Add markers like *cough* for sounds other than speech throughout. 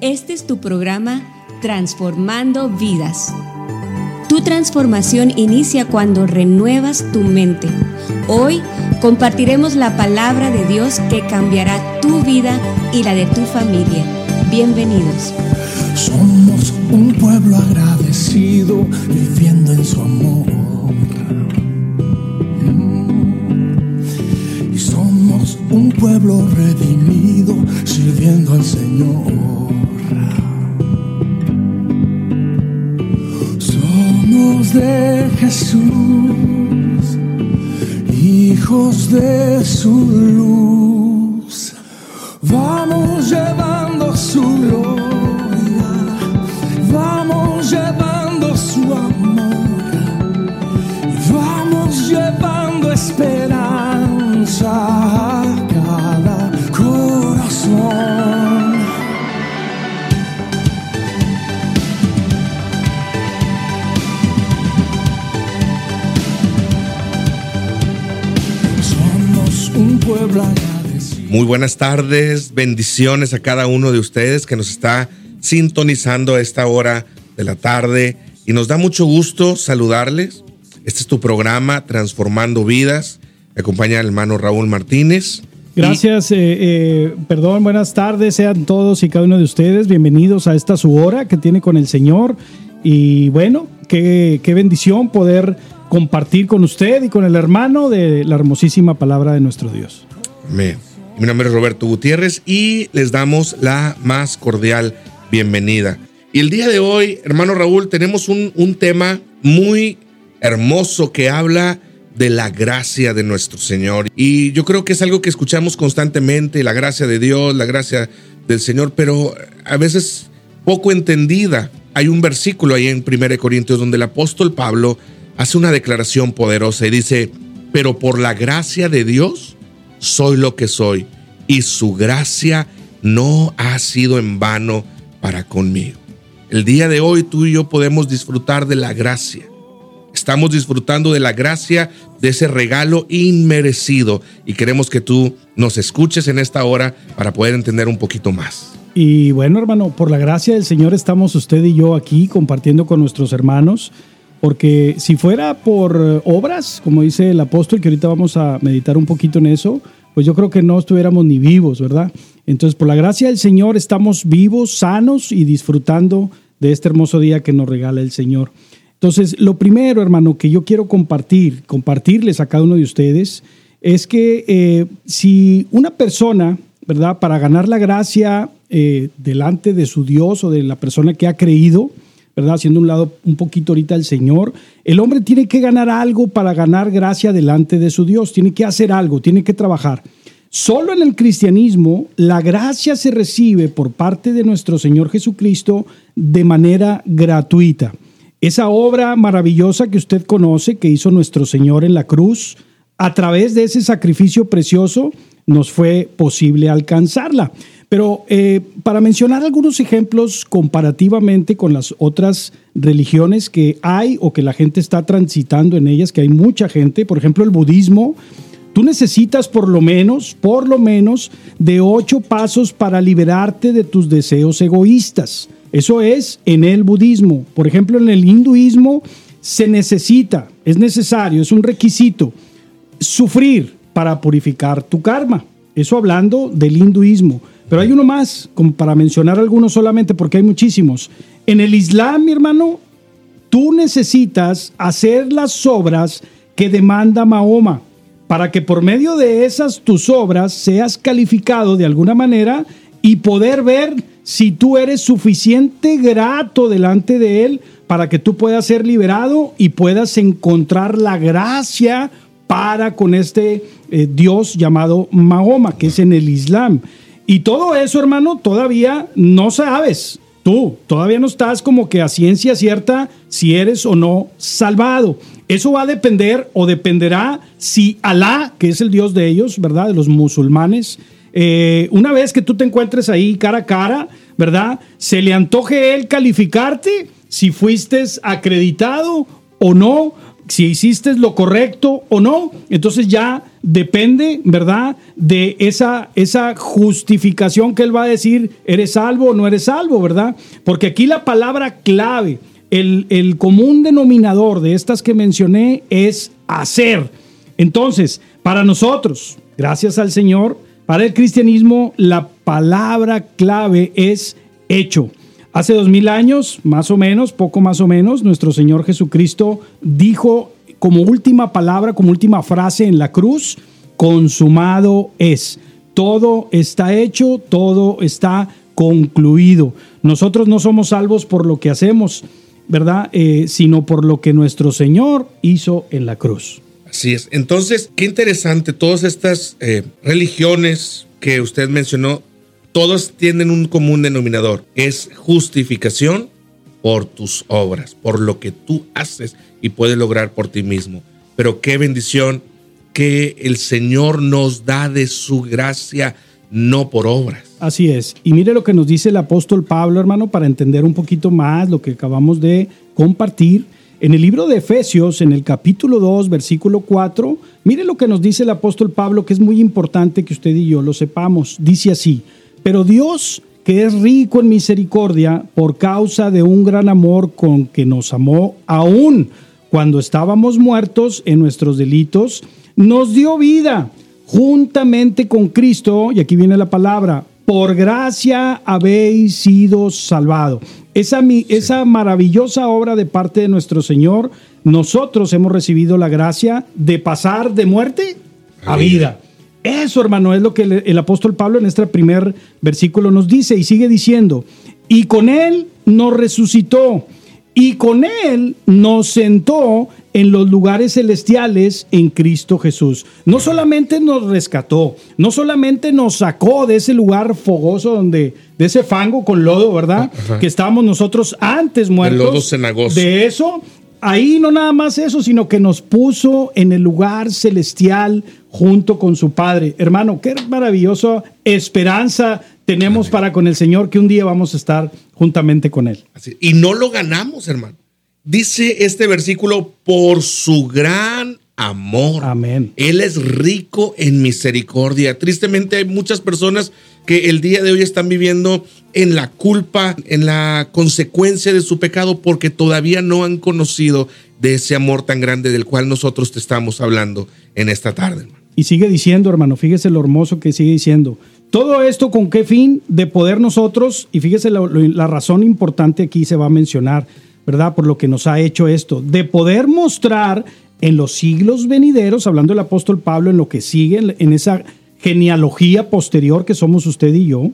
Este es tu programa Transformando Vidas. Tu transformación inicia cuando renuevas tu mente. Hoy compartiremos la palabra de Dios que cambiará tu vida y la de tu familia. Bienvenidos. Somos un pueblo agradecido viviendo en su amor. Y somos un pueblo redimido sirviendo al Señor. Somos de Jesús, hijos de su luz. Vamos llevando su gloria, Muy buenas tardes, bendiciones a cada uno de ustedes que nos está sintonizando a esta hora de la tarde y nos da mucho gusto saludarles. Este es tu programa Transformando Vidas. Me acompaña el hermano Raúl Martínez. Gracias, eh, eh, perdón, buenas tardes, sean todos y cada uno de ustedes bienvenidos a esta su hora que tiene con el Señor. Y bueno, qué, qué bendición poder compartir con usted y con el hermano de la hermosísima palabra de nuestro Dios. Amén. Mi nombre es Roberto Gutiérrez y les damos la más cordial bienvenida. Y el día de hoy, hermano Raúl, tenemos un, tema muy hermoso que habla de la gracia de nuestro Señor. Y yo creo que es algo que escuchamos constantemente, la gracia de Dios, la gracia del Señor, pero a veces poco entendida. Hay un versículo ahí en 1 Corintios donde el apóstol Pablo hace una declaración poderosa y dice, pero por la gracia de Dios soy lo que soy y su gracia no ha sido en vano para conmigo. El día de hoy tú y yo podemos disfrutar de la gracia. Estamos disfrutando de la gracia, de ese regalo inmerecido y queremos que tú nos escuches en esta hora para poder entender un poquito más. Y bueno, hermano, por la gracia del Señor estamos usted y yo aquí compartiendo con nuestros hermanos, porque si fuera por eh, obras, como dice el apóstol, que ahorita vamos a meditar un poquito en eso, pues yo creo que no estuviéramos ni vivos, ¿verdad? Entonces, por la gracia del Señor estamos vivos, sanos y disfrutando de este hermoso día que nos regala el Señor. Entonces, lo primero, hermano, que yo quiero compartir, compartirles a cada uno de ustedes, es que eh, si una persona, ¿verdad? Para ganar la gracia eh, delante de su Dios o de la persona que ha creído, Haciendo un lado un poquito ahorita el Señor, el hombre tiene que ganar algo para ganar gracia delante de su Dios, tiene que hacer algo, tiene que trabajar. Solo en el cristianismo la gracia se recibe por parte de nuestro Señor Jesucristo de manera gratuita. Esa obra maravillosa que usted conoce, que hizo nuestro Señor en la cruz, a través de ese sacrificio precioso nos fue posible alcanzarla. Pero eh, para mencionar algunos ejemplos comparativamente con las otras religiones que hay o que la gente está transitando en ellas, que hay mucha gente, por ejemplo el budismo, tú necesitas por lo menos, por lo menos, de ocho pasos para liberarte de tus deseos egoístas. Eso es en el budismo. Por ejemplo, en el hinduismo se necesita, es necesario, es un requisito, sufrir para purificar tu karma. Eso hablando del hinduismo. Pero hay uno más, como para mencionar algunos solamente, porque hay muchísimos. En el Islam, mi hermano, tú necesitas hacer las obras que demanda Mahoma para que por medio de esas tus obras seas calificado de alguna manera y poder ver si tú eres suficiente grato delante de Él para que tú puedas ser liberado y puedas encontrar la gracia para con este eh, Dios llamado Mahoma, que es en el Islam. Y todo eso, hermano, todavía no sabes. Tú todavía no estás como que a ciencia cierta si eres o no salvado. Eso va a depender o dependerá si Alá, que es el Dios de ellos, ¿verdad? De los musulmanes, eh, una vez que tú te encuentres ahí cara a cara, ¿verdad? Se le antoje él calificarte si fuiste acreditado o no si hiciste lo correcto o no. Entonces ya depende, ¿verdad? De esa, esa justificación que él va a decir, eres salvo o no eres salvo, ¿verdad? Porque aquí la palabra clave, el, el común denominador de estas que mencioné es hacer. Entonces, para nosotros, gracias al Señor, para el cristianismo, la palabra clave es hecho. Hace dos mil años, más o menos, poco más o menos, nuestro Señor Jesucristo dijo como última palabra, como última frase en la cruz, consumado es. Todo está hecho, todo está concluido. Nosotros no somos salvos por lo que hacemos, ¿verdad? Eh, sino por lo que nuestro Señor hizo en la cruz. Así es. Entonces, qué interesante, todas estas eh, religiones que usted mencionó todos tienen un común denominador, es justificación por tus obras, por lo que tú haces y puedes lograr por ti mismo. Pero qué bendición que el Señor nos da de su gracia, no por obras. Así es. Y mire lo que nos dice el apóstol Pablo, hermano, para entender un poquito más lo que acabamos de compartir. En el libro de Efesios, en el capítulo 2, versículo 4, mire lo que nos dice el apóstol Pablo, que es muy importante que usted y yo lo sepamos. Dice así, pero Dios, que es rico en misericordia, por causa de un gran amor con que nos amó, aún cuando estábamos muertos en nuestros delitos, nos dio vida juntamente con Cristo, y aquí viene la palabra, por gracia habéis sido salvado. Esa, esa maravillosa obra de parte de nuestro Señor, nosotros hemos recibido la gracia de pasar de muerte a vida. Eso, hermano, es lo que el, apóstol Pablo en este primer versículo nos dice y sigue diciendo, y con él nos resucitó y con él nos sentó en los lugares celestiales en Cristo Jesús. No solamente nos rescató, no solamente nos sacó de ese lugar fogoso donde de ese fango con lodo, ¿verdad? Que estábamos nosotros antes muertos. De eso, ahí no nada más eso, sino que nos puso en el lugar celestial junto con su Padre. Hermano, qué maravillosa esperanza tenemos para con el Señor que un día vamos a estar juntamente con Él. Y no lo ganamos, hermano. Dice este versículo, por su gran amor. Amén. Él es rico en misericordia. Tristemente hay muchas personas que el día de hoy están viviendo en la culpa, en la consecuencia de su pecado, porque todavía no han conocido de ese amor tan grande del cual nosotros te estamos hablando en esta tarde. Y sigue diciendo, hermano, fíjese lo hermoso que sigue diciendo. Todo esto con qué fin de poder nosotros, y fíjese la, la razón importante aquí se va a mencionar, ¿verdad? Por lo que nos ha hecho esto, de poder mostrar en los siglos venideros, hablando el apóstol Pablo en lo que sigue, en esa genealogía posterior que somos usted y yo,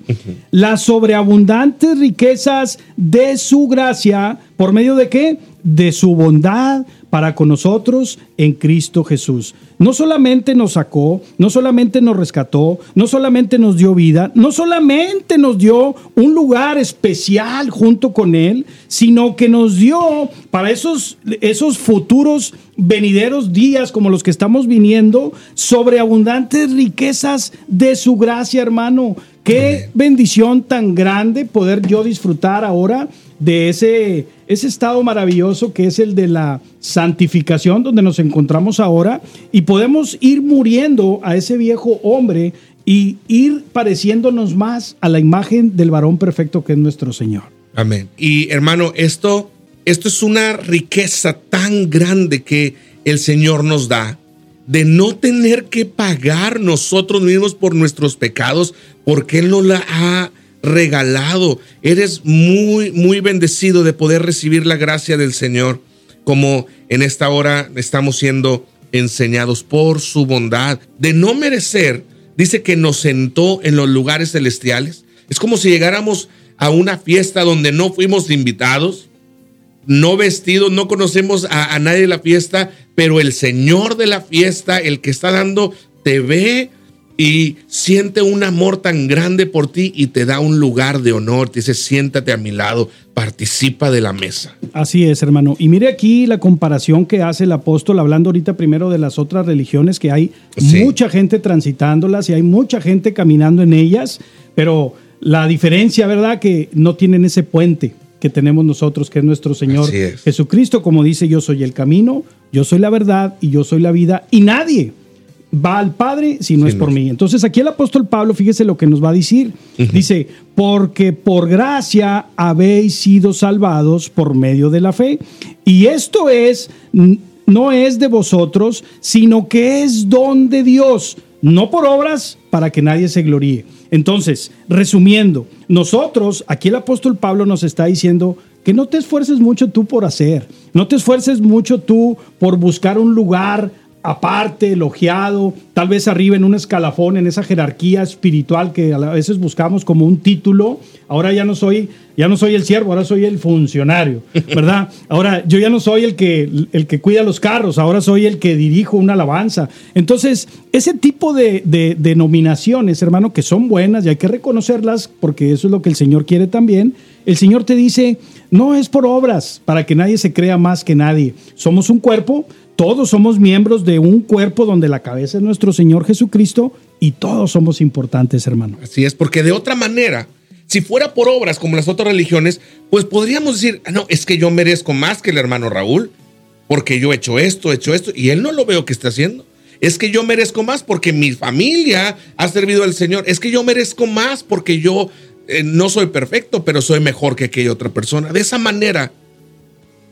las sobreabundantes riquezas de su gracia, ¿por medio de qué? De su bondad para con nosotros en Cristo Jesús. No solamente nos sacó, no solamente nos rescató, no solamente nos dio vida, no solamente nos dio un lugar especial junto con Él, sino que nos dio para esos, esos futuros venideros días como los que estamos viniendo, sobreabundantes riquezas de su gracia, hermano. Qué bendición tan grande poder yo disfrutar ahora de ese, ese estado maravilloso que es el de la santificación, donde nos encontramos ahora, y podemos ir muriendo a ese viejo hombre y ir pareciéndonos más a la imagen del varón perfecto que es nuestro Señor. Amén. Y hermano, esto, esto es una riqueza tan grande que el Señor nos da de no tener que pagar nosotros mismos por nuestros pecados, porque Él nos la ha regalado. Eres muy, muy bendecido de poder recibir la gracia del Señor, como en esta hora estamos siendo enseñados por su bondad, de no merecer. Dice que nos sentó en los lugares celestiales. Es como si llegáramos a una fiesta donde no fuimos invitados, no vestidos, no conocemos a, a nadie de la fiesta, pero el Señor de la fiesta, el que está dando, te ve, y siente un amor tan grande por ti y te da un lugar de honor. Te dice, siéntate a mi lado, participa de la mesa. Así es, hermano. Y mire aquí la comparación que hace el apóstol, hablando ahorita primero de las otras religiones, que hay mucha gente transitándolas y hay mucha gente caminando en ellas, pero la diferencia, ¿verdad? Que no tienen ese puente. Que tenemos nosotros, que es nuestro Señor es. Jesucristo, como dice, yo soy el camino, yo soy la verdad y yo soy la vida, y nadie va al Padre si no Sí, es por no. mí. Entonces aquí el apóstol Pablo, fíjese lo que nos va a decir. Dice, porque por gracia habéis sido salvados por medio de la fe. Y esto es, no es de vosotros, sino que es don de Dios, no por obras para que nadie se gloríe. Entonces, resumiendo, nosotros, aquí el apóstol Pablo nos está diciendo que no te esfuerces mucho tú por hacer, no te esfuerces mucho tú por buscar un lugar aparte, elogiado, tal vez arriba en un escalafón, en esa jerarquía espiritual que a veces buscamos como un título. Ahora ya no soy, ya no soy el siervo, ahora soy el funcionario, ¿verdad? *laughs* Ahora yo ya no soy el que, el que cuida los carros, ahora soy el que dirijo una alabanza. Entonces, ese tipo de, de denominaciones, hermano, que son buenas y hay que reconocerlas porque eso es lo que el Señor quiere también. El Señor te dice, no es por obras, para que nadie se crea más que nadie. Somos un cuerpo, todos somos miembros de un cuerpo donde la cabeza es nuestro Señor Jesucristo y todos somos importantes, hermano. Así es, porque de otra manera, si fuera por obras como las otras religiones, pues podríamos decir, "Ah, no, es que yo merezco más que el hermano Raúl, porque yo he hecho esto, he hecho esto, y él no lo veo que está haciendo. Es que yo merezco más porque mi familia ha servido al Señor. Es que yo merezco más porque yo eh, no soy perfecto, pero soy mejor que aquella otra persona. De esa manera,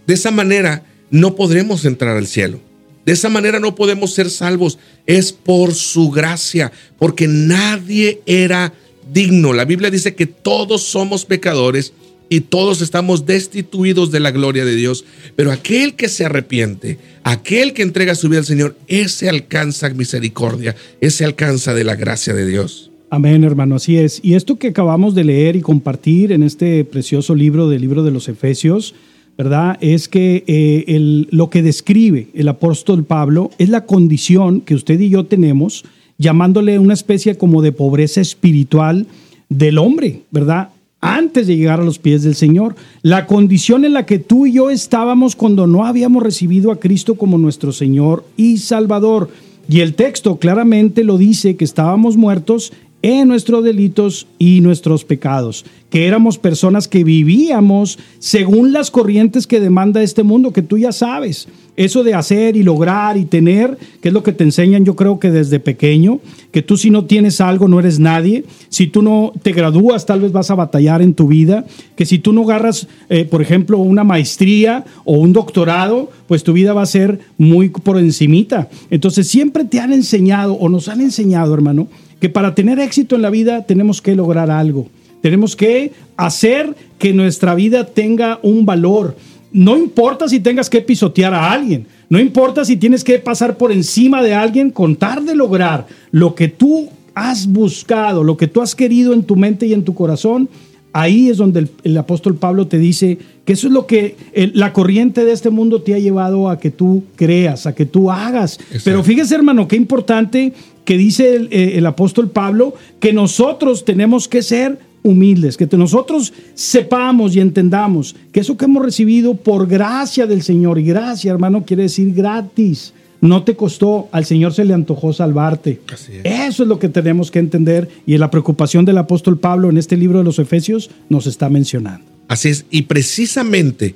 de esa manera no podremos entrar al cielo. De esa manera no podemos ser salvos. Es por su gracia, porque nadie era digno. La Biblia dice que todos somos pecadores y todos estamos destituidos de la gloria de Dios. Pero aquel que se arrepiente, aquel que entrega su vida al Señor, ese alcanza misericordia, ese alcanza de la gracia de Dios. Amén, hermano, así es. Y esto que acabamos de leer y compartir en este precioso libro del libro de los Efesios, ¿verdad? Es que eh, lo que describe el apóstol Pablo es la condición que usted y yo tenemos, llamándole una especie como de pobreza espiritual del hombre, ¿verdad? Antes de llegar a los pies del Señor. La condición en la que tú y yo estábamos cuando no habíamos recibido a Cristo como nuestro Señor y Salvador. Y el texto claramente lo dice que estábamos muertos en nuestros delitos y nuestros pecados, que éramos personas que vivíamos según las corrientes que demanda este mundo, que tú ya sabes. Eso de hacer y lograr y tener, que es lo que te enseñan yo creo que desde pequeño, que tú si no tienes algo no eres nadie, si tú no te gradúas tal vez vas a batallar en tu vida, que si tú no agarras, eh, por ejemplo, una maestría o un doctorado, pues tu vida va a ser muy por encimita. Entonces siempre te han enseñado o nos han enseñado, hermano, que para tener éxito en la vida tenemos que lograr algo. Tenemos que hacer que nuestra vida tenga un valor. No importa si tengas que pisotear a alguien, no importa si tienes que pasar por encima de alguien, contar de lograr lo que tú has buscado, lo que tú has querido en tu mente y en tu corazón, ahí es donde el, el apóstol Pablo te dice que eso es lo que el- la corriente de este mundo te ha llevado a que tú creas, a que tú hagas. Pero fíjese hermano, qué importante que dice el, eh, el apóstol Pablo, que nosotros tenemos que ser humildes, que nosotros sepamos y entendamos que eso que hemos recibido por gracia del Señor, y gracia hermano quiere decir gratis, no te costó, al Señor se le antojó salvarte. Es. Eso es lo que tenemos que entender y la preocupación del apóstol Pablo en este libro de los Efesios nos está mencionando. Así es, y precisamente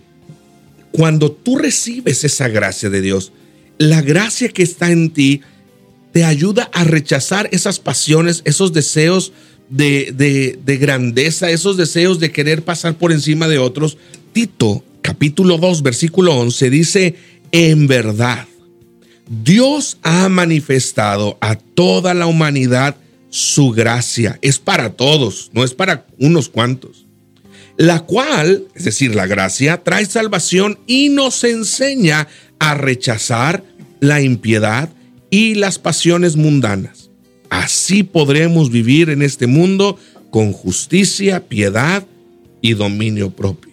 cuando tú recibes esa gracia de Dios, la gracia que está en ti te ayuda a rechazar esas pasiones, esos deseos de, de- de grandeza, esos deseos de querer pasar por encima de otros. Tito, capítulo 2, versículo 11, dice, en verdad, Dios ha manifestado a toda la humanidad su gracia. Es para todos, no es para unos cuantos la cual, es decir, la gracia, trae salvación y nos enseña a rechazar la impiedad y las pasiones mundanas. Así podremos vivir en este mundo con justicia, piedad y dominio propio.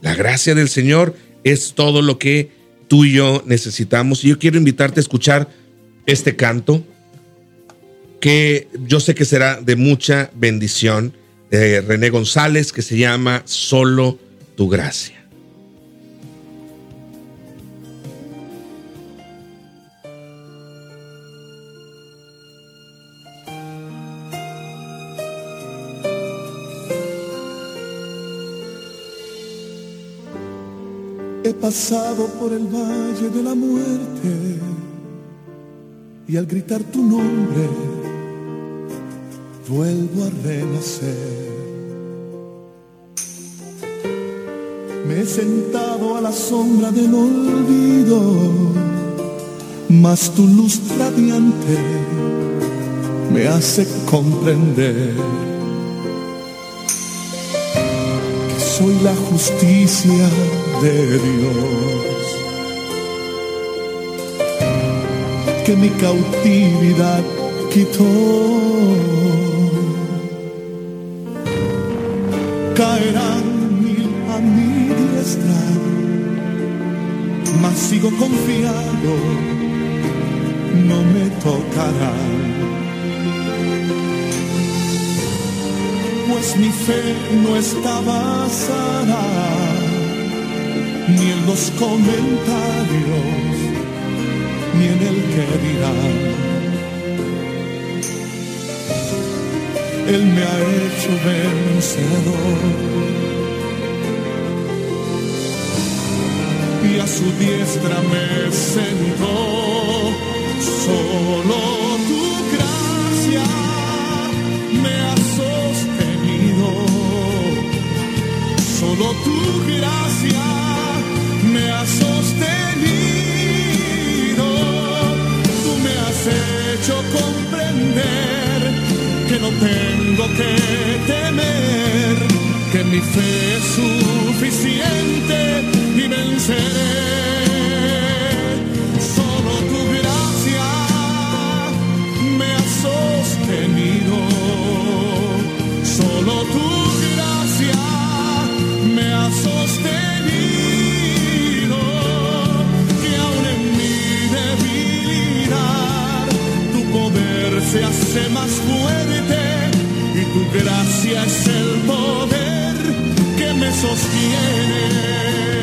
La gracia del Señor es todo lo que tú y yo necesitamos. Y yo quiero invitarte a escuchar este canto que yo sé que será de mucha bendición de René González que se llama Solo tu gracia. He pasado por el valle de la muerte y al gritar tu nombre vuelvo a renacer. Me he sentado a la sombra del olvido, mas tu luz radiante me hace comprender que soy la justicia de Dios, que mi cautividad quitó. Caerán mil a mi diestra, mas sigo confiado, no me tocarán. Pues mi fe no está basada ni en los comentarios, ni en el que dirán. Él me ha hecho vencedor. Y a su diestra me sentó. Solo tu gracia me ha sostenido. Solo tu gracia comprender que no tengo que temer, que mi fe es suficiente y venceré. Hace más fuerte y tu gracia es el poder que me sostiene.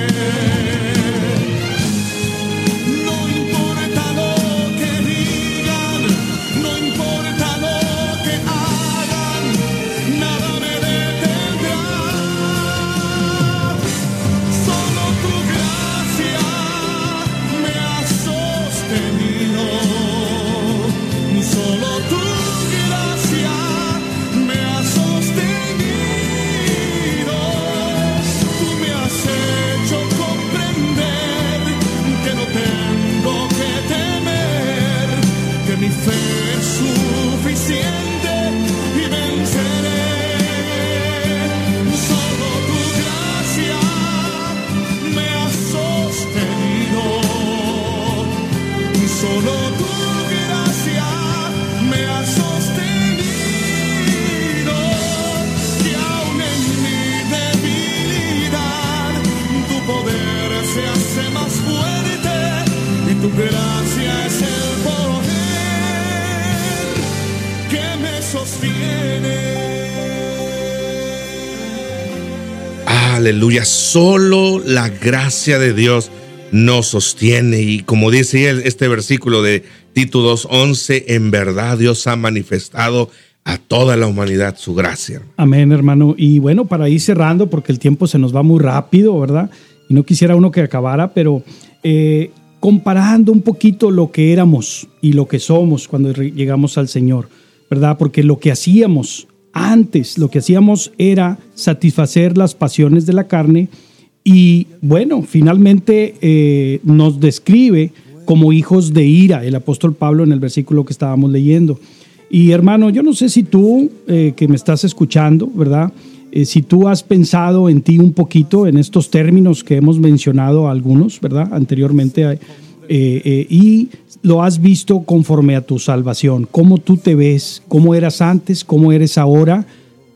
Aleluya, solo la gracia de Dios nos sostiene y como dice él, este versículo de Tito 2.11, en verdad Dios ha manifestado a toda la humanidad su gracia. Amén, hermano. Y bueno, para ir cerrando, porque el tiempo se nos va muy rápido, ¿verdad? Y no quisiera uno que acabara, pero eh, comparando un poquito lo que éramos y lo que somos cuando llegamos al Señor, ¿verdad? Porque lo que hacíamos antes, lo que hacíamos era satisfacer las pasiones de la carne y bueno, finalmente eh, nos describe como hijos de ira el apóstol Pablo en el versículo que estábamos leyendo. Y hermano, yo no sé si tú eh, que me estás escuchando, ¿verdad? Eh, si tú has pensado en ti un poquito en estos términos que hemos mencionado algunos, ¿verdad? Anteriormente, eh, eh, y lo has visto conforme a tu salvación, cómo tú te ves, cómo eras antes, cómo eres ahora,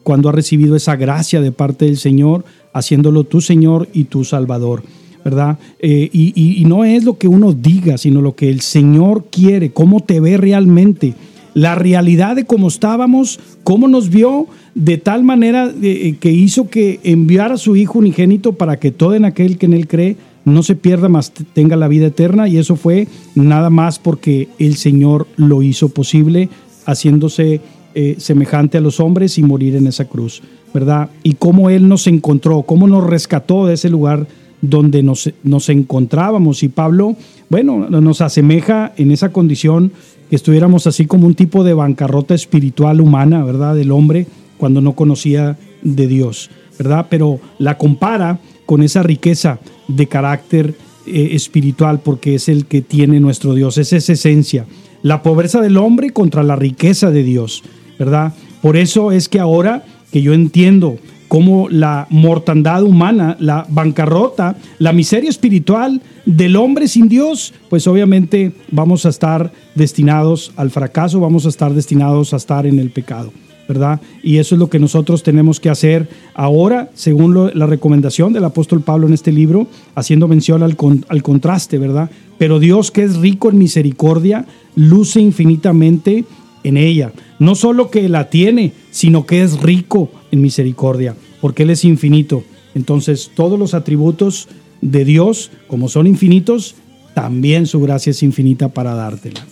cuando has recibido esa gracia de parte del Señor, haciéndolo tu Señor y tu Salvador. ¿Verdad? Eh, y, y- no es lo que uno diga, sino lo que el Señor quiere, cómo te ve realmente la realidad de cómo estábamos, cómo nos vio de tal manera que hizo que enviara a su Hijo unigénito para que todo en aquel que en Él cree no se pierda, más tenga la vida eterna. Y eso fue nada más porque el Señor lo hizo posible, haciéndose eh, semejante a los hombres y morir en esa cruz, ¿verdad? Y cómo Él nos encontró, cómo nos rescató de ese lugar donde nos, nos encontrábamos. Y Pablo, bueno, nos asemeja en esa condición que estuviéramos así como un tipo de bancarrota espiritual humana, ¿verdad? Del hombre cuando no conocía de Dios, ¿verdad? Pero la compara con esa riqueza de carácter eh, espiritual porque es el que tiene nuestro Dios, es esa esencia. La pobreza del hombre contra la riqueza de Dios, ¿verdad? Por eso es que ahora que yo entiendo cómo la mortandad humana, la bancarrota, la miseria espiritual del hombre sin Dios, pues obviamente vamos a estar destinados al fracaso, vamos a estar destinados a estar en el pecado. ¿Verdad? Y eso es lo que nosotros tenemos que hacer ahora, según la recomendación del apóstol Pablo en este libro, haciendo mención al, al contraste, ¿verdad? Pero Dios que es rico en misericordia, luce infinitamente en ella. No solo que la tiene, sino que es rico en misericordia, porque Él es infinito. Entonces, todos los atributos de Dios, como son infinitos, también su gracia es infinita para dártela.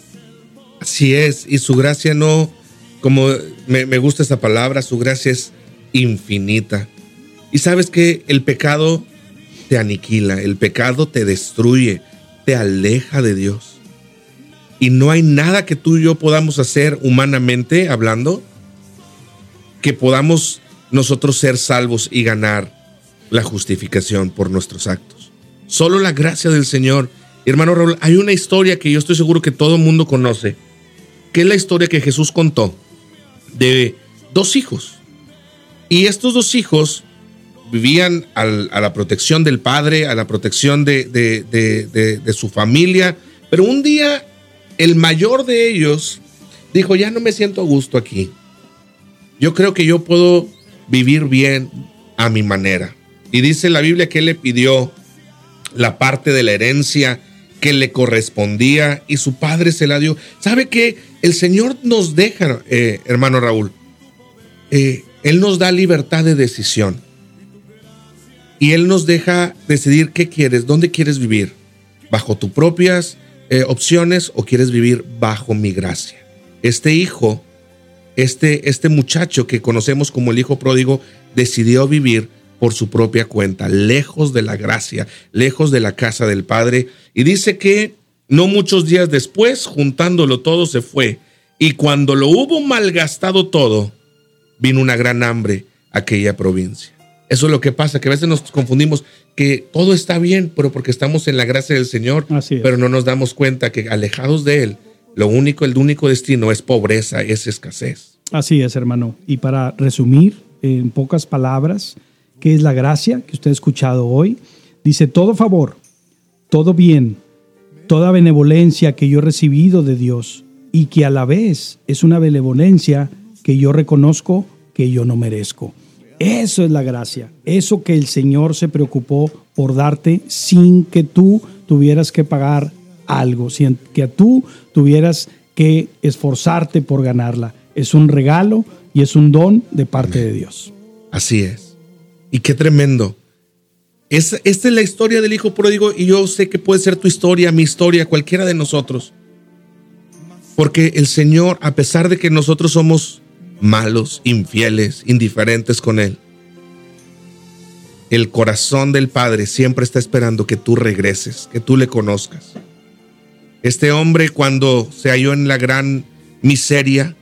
Así es, y su gracia no como me, gusta esa palabra, su gracia es infinita. Y sabes que el pecado te aniquila, el pecado te destruye, te aleja de Dios. Y no hay nada que tú y yo podamos hacer humanamente hablando que podamos nosotros ser salvos y ganar la justificación por nuestros actos. Solo la gracia del Señor. Hermano Raúl, hay una historia que yo estoy seguro que todo el mundo conoce, que es la historia que Jesús contó de dos hijos. Y estos dos hijos vivían a la protección del padre, a la protección de, de, su familia, pero un día el mayor de ellos dijo, ya no me siento a gusto aquí. Yo creo que yo puedo vivir bien a mi manera. Y dice la Biblia que él le pidió la parte de la herencia que le correspondía y su padre se la dio. ¿Sabe qué? El Señor nos deja, eh, hermano Raúl, eh, Él nos da libertad de decisión. Y Él nos deja decidir qué quieres, dónde quieres vivir, bajo tus propias eh, opciones o quieres vivir bajo mi gracia. Este hijo, este, este muchacho que conocemos como el hijo pródigo, decidió vivir por su propia cuenta, lejos de la gracia, lejos de la casa del Padre. Y dice que no muchos días después, juntándolo todo, se fue. Y cuando lo hubo malgastado todo, vino una gran hambre a aquella provincia. Eso es lo que pasa, que a veces nos confundimos que todo está bien, pero porque estamos en la gracia del Señor, pero no nos damos cuenta que alejados de Él, lo único, el único destino es pobreza, es escasez. Así es, hermano. Y para resumir en pocas palabras, que es la gracia que usted ha escuchado hoy. Dice, todo favor, todo bien, toda benevolencia que yo he recibido de Dios y que a la vez es una benevolencia que yo reconozco que yo no merezco. Eso es la gracia, eso que el Señor se preocupó por darte sin que tú tuvieras que pagar algo, sin que tú tuvieras que esforzarte por ganarla. Es un regalo y es un don de parte de Dios. Así es. Y qué tremendo. esta es la historia del hijo pródigo y yo sé que puede ser tu historia, mi historia, cualquiera de nosotros. Porque el Señor, a pesar de que nosotros somos malos, infieles, indiferentes con Él, el corazón del Padre siempre está esperando que tú regreses, que tú le conozcas. Este hombre cuando se halló en la gran miseria,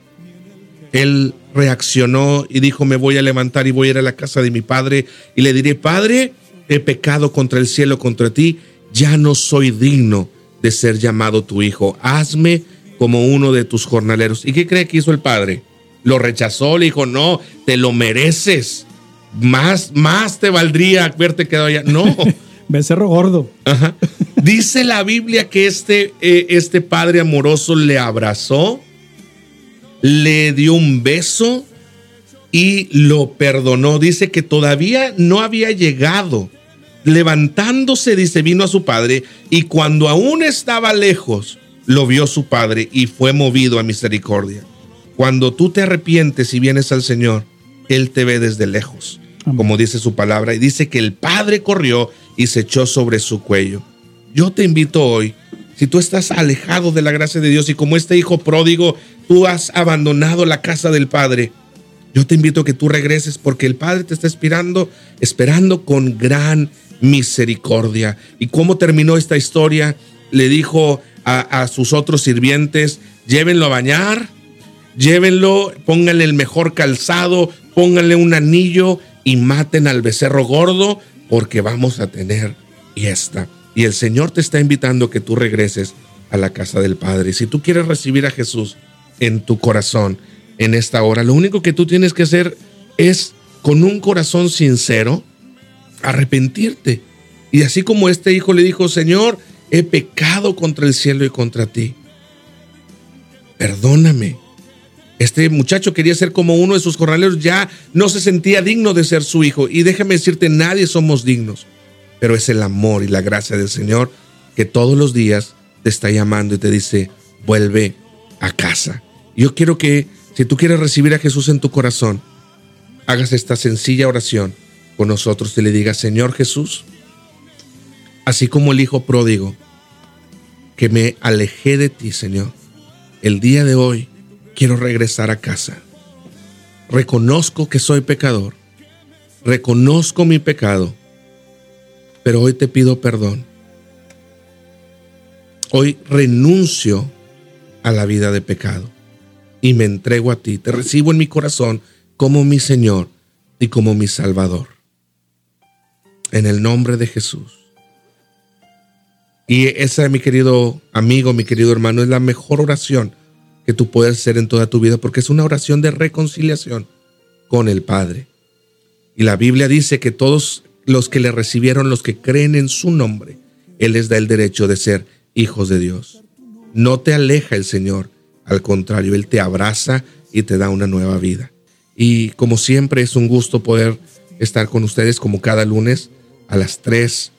él reaccionó y dijo, me voy a levantar y voy a ir a la casa de mi padre y le diré, Padre, he pecado contra el cielo, contra ti, ya no soy digno de ser llamado tu hijo, hazme como uno de tus jornaleros. ¿Y qué cree que hizo el padre? Lo rechazó, le dijo, no, te lo mereces, más, más te valdría haberte quedado allá. No. *laughs* Becerro gordo. Dice la Biblia que este, eh, este padre amoroso le abrazó le dio un beso y lo perdonó. Dice que todavía no había llegado. Levantándose, dice, vino a su padre y cuando aún estaba lejos, lo vio su padre y fue movido a misericordia. Cuando tú te arrepientes y vienes al Señor, Él te ve desde lejos, como dice su palabra, y dice que el padre corrió y se echó sobre su cuello. Yo te invito hoy, si tú estás alejado de la gracia de Dios y como este hijo pródigo tú has abandonado la casa del Padre, yo te invito a que tú regreses porque el Padre te está esperando, esperando con gran misericordia. ¿Y cómo terminó esta historia? Le dijo a, sus otros sirvientes, llévenlo a bañar, llévenlo, pónganle el mejor calzado, pónganle un anillo y maten al becerro gordo porque vamos a tener fiesta. Y el Señor te está invitando que tú regreses a la casa del Padre. Si tú quieres recibir a Jesús en tu corazón en esta hora, lo único que tú tienes que hacer es con un corazón sincero arrepentirte. Y así como este hijo le dijo, Señor, he pecado contra el cielo y contra ti. Perdóname. Este muchacho quería ser como uno de sus jornaleros, ya no se sentía digno de ser su hijo. Y déjame decirte, nadie somos dignos, pero es el amor y la gracia del Señor que todos los días te está llamando y te dice, vuelve a casa. Yo quiero que, si tú quieres recibir a Jesús en tu corazón, hagas esta sencilla oración con nosotros y le digas, Señor Jesús, así como el Hijo pródigo, que me alejé de ti, Señor, el día de hoy quiero regresar a casa. Reconozco que soy pecador, reconozco mi pecado, pero hoy te pido perdón. Hoy renuncio a la vida de pecado y me entrego a ti. Te recibo en mi corazón como mi Señor y como mi Salvador. En el nombre de Jesús. Y esa, mi querido amigo, mi querido hermano, es la mejor oración que tú puedes hacer en toda tu vida porque es una oración de reconciliación con el Padre. Y la Biblia dice que todos los que le recibieron, los que creen en su nombre, Él les da el derecho de ser hijos de Dios. No te aleja el Señor, al contrario, Él te abraza y te da una nueva vida. Y como siempre es un gusto poder estar con ustedes como cada lunes a las tres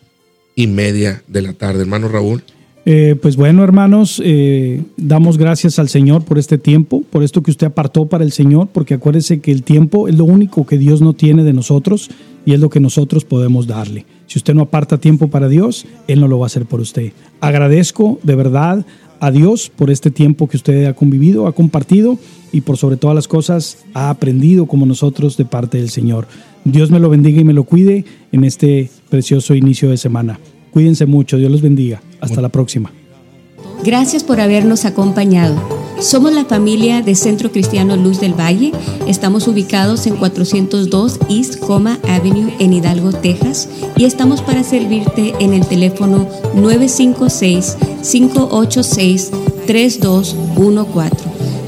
y media de la tarde. Hermano Raúl. Eh, pues bueno, hermanos, eh, damos gracias al Señor por este tiempo, por esto que usted apartó para el Señor, porque acuérdese que el tiempo es lo único que Dios no tiene de nosotros y es lo que nosotros podemos darle. Si usted no aparta tiempo para Dios, Él no lo va a hacer por usted. Agradezco de verdad a Dios por este tiempo que usted ha convivido, ha compartido y por sobre todas las cosas ha aprendido como nosotros de parte del Señor. Dios me lo bendiga y me lo cuide en este precioso inicio de semana. Cuídense mucho, Dios los bendiga. Hasta la próxima. Gracias por habernos acompañado. Somos la familia de Centro Cristiano Luz del Valle. Estamos ubicados en 402 East Coma Avenue en Hidalgo, Texas. Y estamos para servirte en el teléfono 956-586-3214.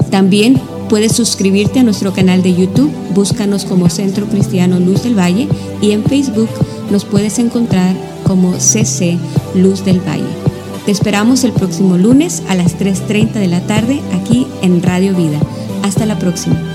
También puedes suscribirte a nuestro canal de YouTube. Búscanos como Centro Cristiano Luz del Valle. Y en Facebook nos puedes encontrar como CC Luz del Valle. Te esperamos el próximo lunes a las 3.30 de la tarde aquí en Radio Vida. Hasta la próxima.